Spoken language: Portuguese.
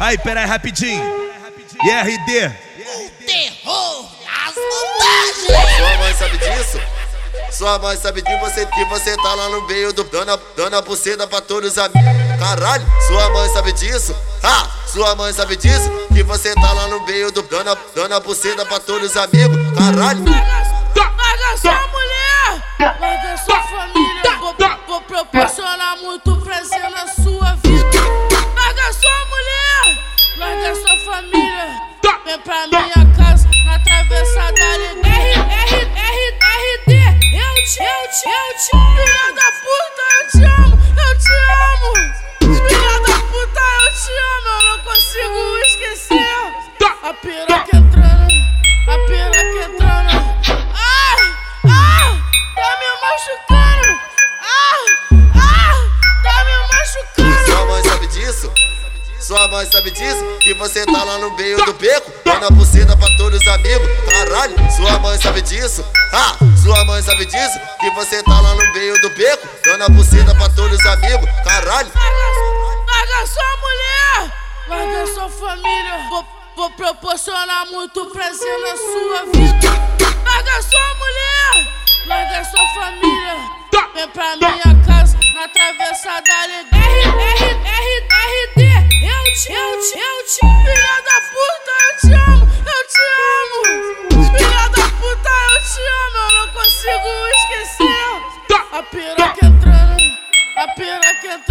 Aí, pera aí, rapidinho. E RD? O terror das montagens. Sua mãe sabe disso? Sua mãe sabe que você, que você tá lá no meio do dona, dona buceta pra todos os amigos. Caralho, sua mãe sabe disso? Ah, sua mãe sabe disso? Que você tá lá no meio do dona, dona buceta pra todos os amigos. Caralho. Larga sua eu te, eu te, filha da puta, eu te amo, eu te amo. Filha da puta, eu te amo, eu não consigo esquecer. A piroca entrando, a piroca entrando. Ai, ah, tá me machucando. Ah, ah, tá me machucando. Sua mãe sabe disso? Sua mãe sabe disso? Que você tá lá no meio do beco, dona buceta pra todos os amigos. Caralho, sua mãe sabe disso? Ah, sua mãe sabe disso? Que você tá lá no meio do beco, dona buceta pra todos os amigos. Caralho. Larga, larga sua mulher, larga sua família. Vou, vou proporcionar muito prazer na sua vida. Larga sua mulher, larga sua família. Vem pra minha te, eu te, filha da puta, eu te amo, eu te amo. Filha da puta, eu te amo, eu não consigo esquecer. Tá, a piroca tá. entrando, a piroca entrando.